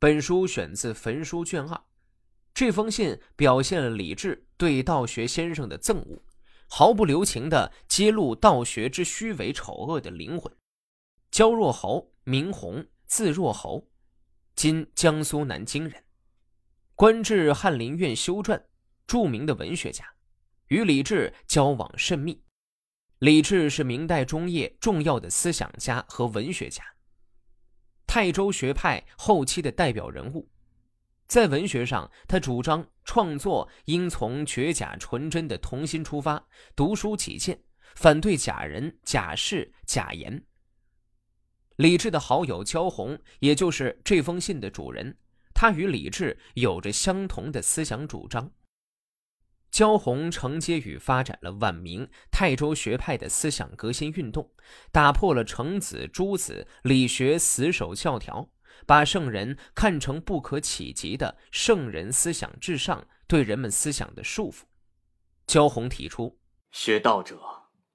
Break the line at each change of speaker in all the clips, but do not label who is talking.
本书选自《焚书》卷二。这封信表现了李治对道学先生的憎恶，毫不留情地揭露道学之虚伪丑恶的灵魂。焦若侯，名弘，字若侯，今江苏南京人，官至翰林院修撰，著名的文学家，与李治交往甚密。李治是明代中叶重要的思想家和文学家，泰州学派后期的代表人物。在文学上，他主张创作应从绝假纯真的童心出发，读书己见，反对假人、假事、假言。李治的好友焦弘，也就是这封信的主人，他与李治有着相同的思想主张。焦弘承接与发展了晚明泰州学派的思想革新运动，打破了程子、朱子理学死守教条，把圣人看成不可企及的圣人思想至上，对人们思想的束缚。焦弘提出，
学道者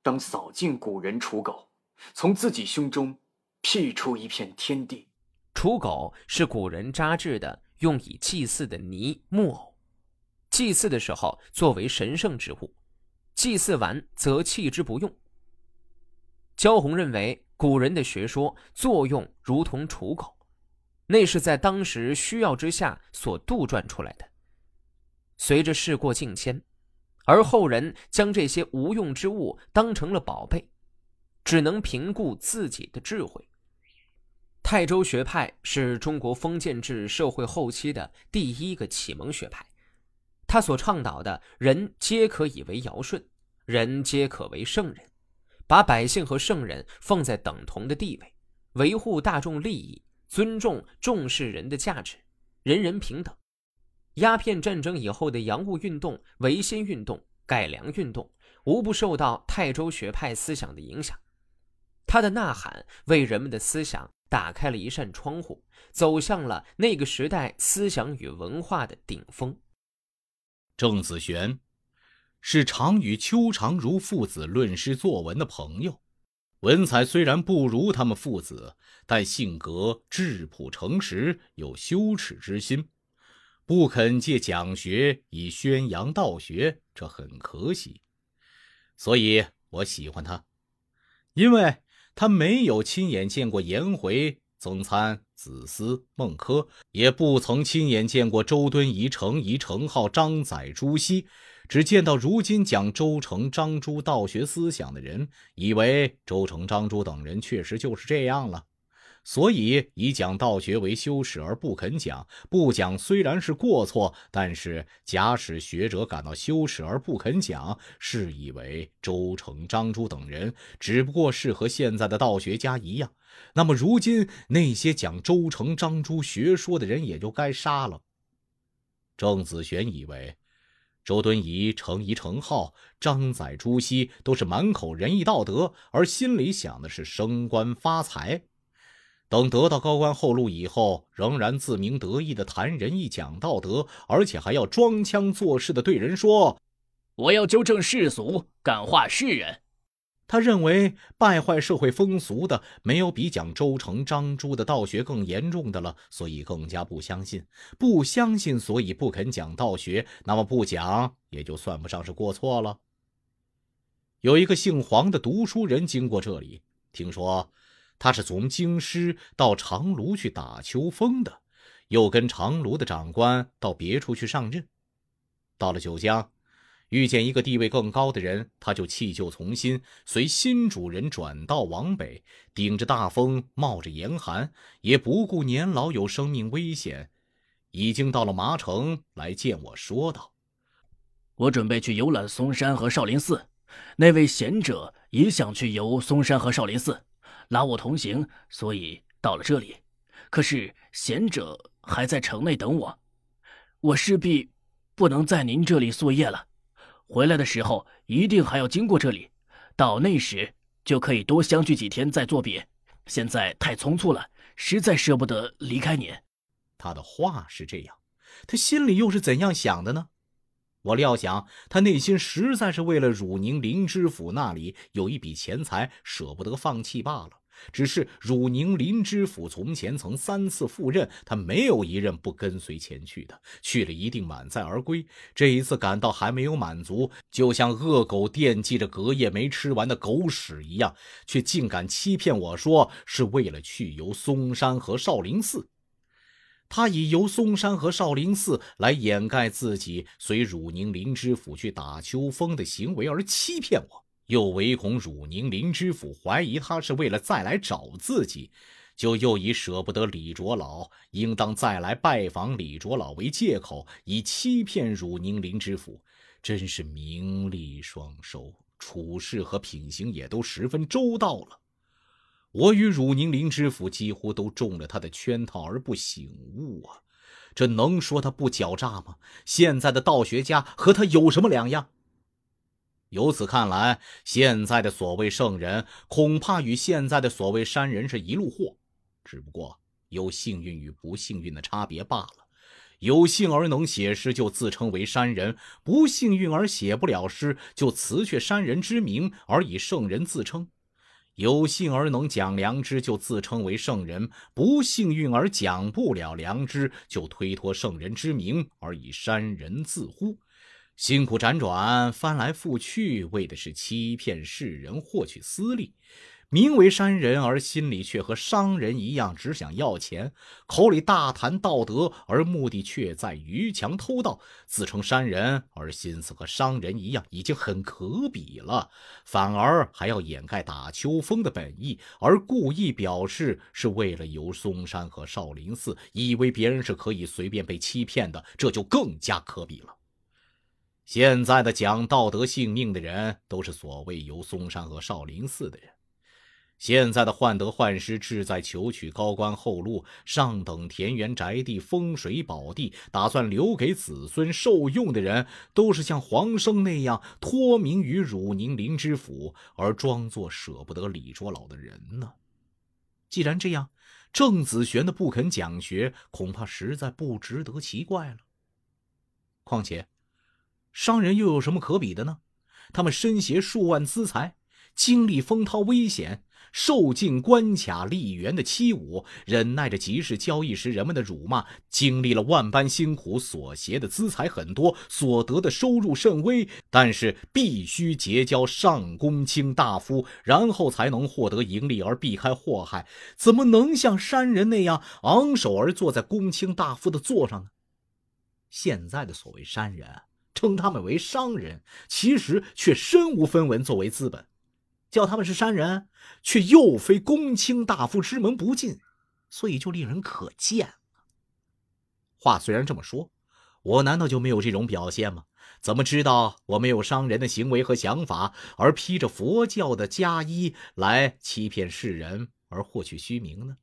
当扫尽古人刍狗，从自己胸中辟出一片天地。
刍狗是古人扎制的用以祭祀的泥木偶。祭祀的时候，作为神圣之物；祭祀完则弃之不用。焦红认为，古人的学说作用如同刍狗，那是在当时需要之下所杜撰出来的。随着事过境迁，而后人将这些无用之物当成了宝贝，只能凭顾自己的智慧。泰州学派是中国封建制社会后期的第一个启蒙学派。他所倡导的人皆可以为尧舜，人皆可为圣人，把百姓和圣人放在等同的地位，维护大众利益，尊重重视人的价值，人人平等。鸦片战争以后的洋务运动、维新运动、改良运动，无不受到泰州学派思想的影响。他的呐喊为人们的思想打开了一扇窗户，走向了那个时代思想与文化的顶峰。
郑子玄是常与邱长儒父子论诗作文的朋友，文采虽然不如他们父子，但性格质朴诚实，有羞耻之心，不肯借讲学以宣扬道学，这很可喜。所以我喜欢他，因为他没有亲眼见过颜回。曾参、子思、孟轲也不曾亲眼见过周敦颐、程颐、程颢、张载、朱熹，只见到如今讲周成、张朱道学思想的人，以为周成、张朱等人确实就是这样了。所以以讲道学为羞耻而不肯讲，不讲虽然是过错，但是假使学者感到羞耻而不肯讲，是以为周成、张朱等人只不过是和现在的道学家一样，那么如今那些讲周成、张朱学说的人也就该杀了。郑子玄以为周敦颐、程颐、程颢、张载、朱熹都是满口仁义道德，而心里想的是升官发财。等得到高官厚禄以后，仍然自鸣得意的谈仁义、讲道德，而且还要装腔作势的对人说：“
我要纠正世俗，感化世人。”
他认为败坏社会风俗的没有比讲周成、张朱的道学更严重的了，所以更加不相信。不相信，所以不肯讲道学。那么不讲，也就算不上是过错了。有一个姓黄的读书人经过这里，听说。他是从京师到长芦去打秋风的，又跟长芦的长官到别处去上任。到了九江，遇见一个地位更高的人，他就弃旧从新，随新主人转道往北，顶着大风，冒着严寒，也不顾年老有生命危险，已经到了麻城，来见我说道：“
我准备去游览嵩山和少林寺，那位贤者也想去游嵩山和少林寺。”拉我同行，所以到了这里。可是贤者还在城内等我，我势必不能在您这里宿夜了。回来的时候一定还要经过这里，到那时就可以多相聚几天再作别。现在太匆促了，实在舍不得离开您。
他的话是这样，他心里又是怎样想的呢？我料想，他内心实在是为了汝宁林知府那里有一笔钱财，舍不得放弃罢了。只是汝宁林知府从前曾三次赴任，他没有一任不跟随前去的，去了一定满载而归。这一次感到还没有满足，就像恶狗惦记着隔夜没吃完的狗屎一样，却竟敢欺骗我说是为了去游嵩山和少林寺。他以游嵩山和少林寺来掩盖自己随汝宁林知府去打秋风的行为而欺骗我。又唯恐汝宁林知府怀疑他是为了再来找自己，就又以舍不得李卓老，应当再来拜访李卓老为借口，以欺骗汝宁林知府，真是名利双收，处事和品行也都十分周到了。我与汝宁林知府几乎都中了他的圈套而不醒悟啊！这能说他不狡诈吗？现在的道学家和他有什么两样？由此看来，现在的所谓圣人，恐怕与现在的所谓山人是一路货，只不过有幸运与不幸运的差别罢了。有幸而能写诗，就自称为山人；不幸运而写不了诗，就辞却山人之名而以圣人自称。有幸而能讲良知，就自称为圣人；不幸运而讲不了良知，就推脱圣人之名而以山人自呼。辛苦辗转，翻来覆去，为的是欺骗世人，获取私利。名为山人，而心里却和商人一样，只想要钱；口里大谈道德，而目的却在逾墙偷盗。自称山人，而心思和商人一样，已经很可比了，反而还要掩盖打秋风的本意，而故意表示是为了游嵩山和少林寺，以为别人是可以随便被欺骗的，这就更加可比了。现在的讲道德性命的人，都是所谓游嵩山和少林寺的人；现在的患得患失、志在求取高官厚禄、上等田园宅地、风水宝地，打算留给子孙受用的人，都是像黄生那样托名于汝宁林知府，而装作舍不得李卓老的人呢。既然这样，郑子玄的不肯讲学，恐怕实在不值得奇怪了。况且。商人又有什么可比的呢？他们身携数万资财，经历风涛危险，受尽关卡吏员的欺侮，忍耐着集市交易时人们的辱骂，经历了万般辛苦，所携的资财很多，所得的收入甚微，但是必须结交上公卿大夫，然后才能获得盈利而避开祸害。怎么能像山人那样昂首而坐在公卿大夫的座上呢？现在的所谓山人。称他们为商人，其实却身无分文作为资本；叫他们是山人，却又非公卿大夫之门不进，所以就令人可见。话虽然这么说，我难道就没有这种表现吗？怎么知道我没有商人的行为和想法，而披着佛教的袈衣来欺骗世人而获取虚名呢？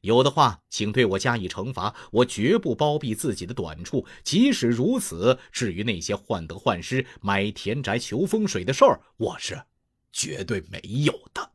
有的话，请对我加以惩罚。我绝不包庇自己的短处。即使如此，至于那些患得患失、买田宅求风水的事儿，我是绝对没有的。